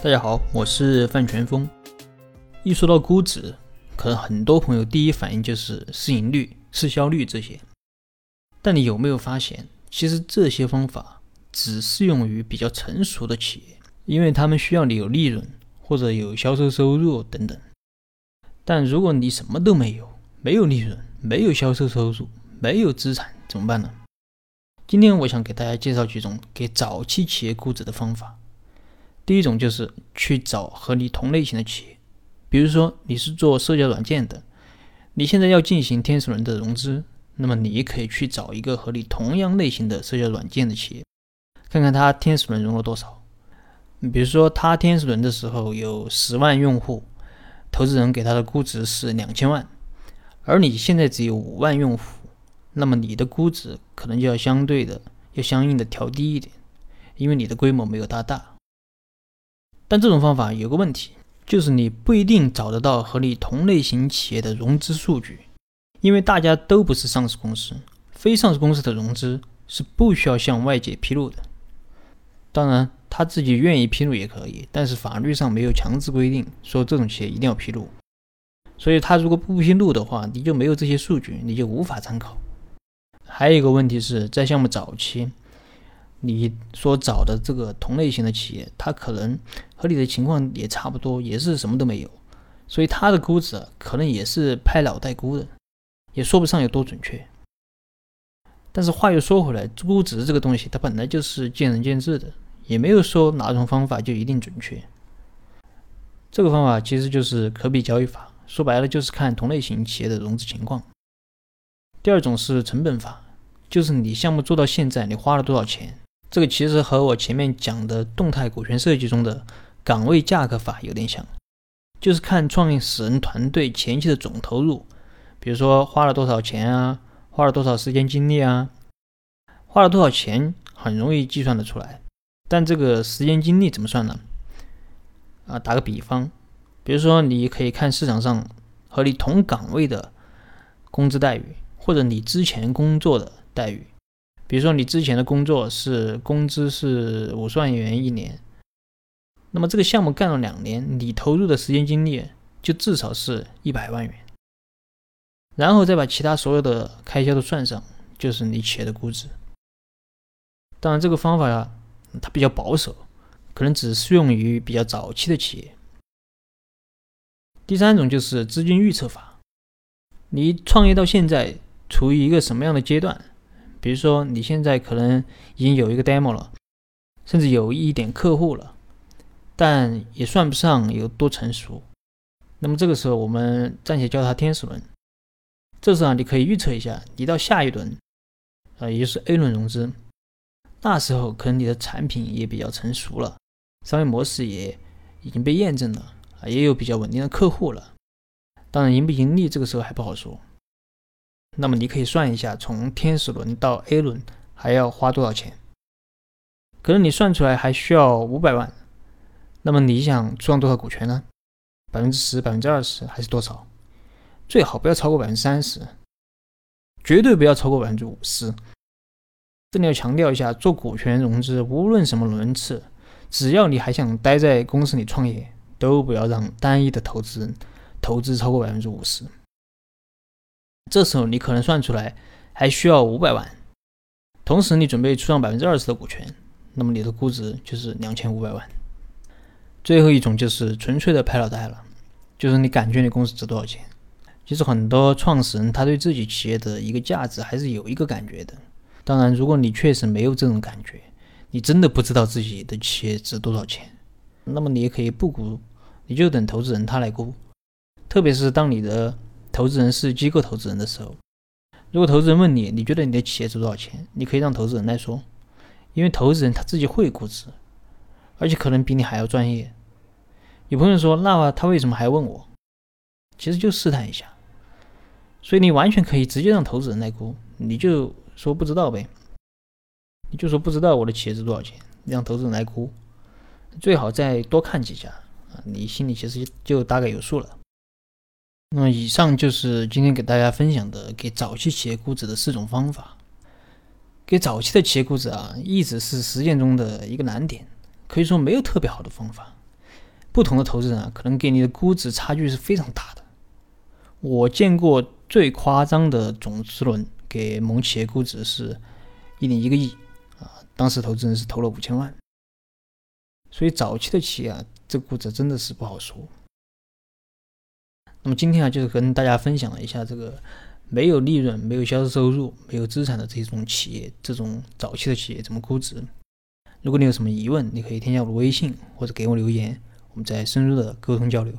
大家好，我是范全峰。一说到估值，可能很多朋友第一反应就是市盈率、市销率这些。但你有没有发现，其实这些方法只适用于比较成熟的企业，因为他们需要你有利润或者有销售收入等等。但如果你什么都没有，没有利润，没有销售收入，没有资产，怎么办呢？今天我想给大家介绍几种给早期企业估值的方法。第一种就是去找和你同类型的企业，比如说你是做社交软件的，你现在要进行天使轮的融资，那么你可以去找一个和你同样类型的社交软件的企业，看看它天使轮融了多少。比如说它天使轮的时候有十万用户，投资人给他的估值是两千万，而你现在只有五万用户，那么你的估值可能就要相对的要相应的调低一点，因为你的规模没有它大。但这种方法有个问题，就是你不一定找得到和你同类型企业的融资数据，因为大家都不是上市公司，非上市公司的融资是不需要向外界披露的。当然，他自己愿意披露也可以，但是法律上没有强制规定说这种企业一定要披露。所以他如果不披露的话，你就没有这些数据，你就无法参考。还有一个问题是在项目早期。你所找的这个同类型的企业，它可能和你的情况也差不多，也是什么都没有，所以它的估值可能也是拍脑袋估的，也说不上有多准确。但是话又说回来，估值这个东西它本来就是见仁见智的，也没有说哪种方法就一定准确。这个方法其实就是可比交易法，说白了就是看同类型企业的融资情况。第二种是成本法，就是你项目做到现在，你花了多少钱。这个其实和我前面讲的动态股权设计中的岗位价格法有点像，就是看创始人团队前期的总投入，比如说花了多少钱啊，花了多少时间精力啊，花了多少钱很容易计算得出来，但这个时间精力怎么算呢？啊，打个比方，比如说你可以看市场上和你同岗位的工资待遇，或者你之前工作的待遇。比如说，你之前的工作是工资是五十万元一年，那么这个项目干了两年，你投入的时间精力就至少是一百万元，然后再把其他所有的开销都算上，就是你企业的估值。当然，这个方法呀，它比较保守，可能只适用于比较早期的企业。第三种就是资金预测法，你创业到现在处于一个什么样的阶段？比如说，你现在可能已经有一个 demo 了，甚至有一点客户了，但也算不上有多成熟。那么这个时候，我们暂且叫它天使轮。这时候啊，你可以预测一下，你到下一轮，啊，也就是 A 轮融资，那时候可能你的产品也比较成熟了，商业模式也已经被验证了，啊，也有比较稳定的客户了。当然，盈不盈利这个时候还不好说。那么你可以算一下，从天使轮到 A 轮还要花多少钱？可能你算出来还需要五百万。那么你想出让多少股权呢？百分之十、百分之二十还是多少？最好不要超过百分之三十，绝对不要超过百分之五十。这里要强调一下，做股权融资，无论什么轮次，只要你还想待在公司里创业，都不要让单一的投资人投资超过百分之五十。这时候你可能算出来还需要五百万，同时你准备出让百分之二十的股权，那么你的估值就是两千五百万。最后一种就是纯粹的拍脑袋了，就是你感觉你公司值多少钱。其实很多创始人他对自己企业的一个价值还是有一个感觉的。当然，如果你确实没有这种感觉，你真的不知道自己的企业值多少钱，那么你也可以不估，你就等投资人他来估。特别是当你的投资人是机构投资人的时候，如果投资人问你，你觉得你的企业值多少钱？你可以让投资人来说，因为投资人他自己会估值，而且可能比你还要专业。有朋友说，那他为什么还问我？其实就试探一下。所以你完全可以直接让投资人来估，你就说不知道呗，你就说不知道我的企业值多少钱，让投资人来估，最好再多看几家啊，你心里其实就大概有数了。那么以上就是今天给大家分享的给早期企业估值的四种方法。给早期的企业估值啊，一直是实践中的一个难点，可以说没有特别好的方法，不同的投资人啊，可能给你的估值差距是非常大的。我见过最夸张的种子轮给某企业估值是一点一个亿啊，当时投资人是投了五千万。所以早期的企业啊，这估值真的是不好说。那么今天啊，就是跟大家分享了一下这个没有利润、没有销售收入、没有资产的这种企业，这种早期的企业怎么估值。如果你有什么疑问，你可以添加我的微信或者给我留言，我们再深入的沟通交流。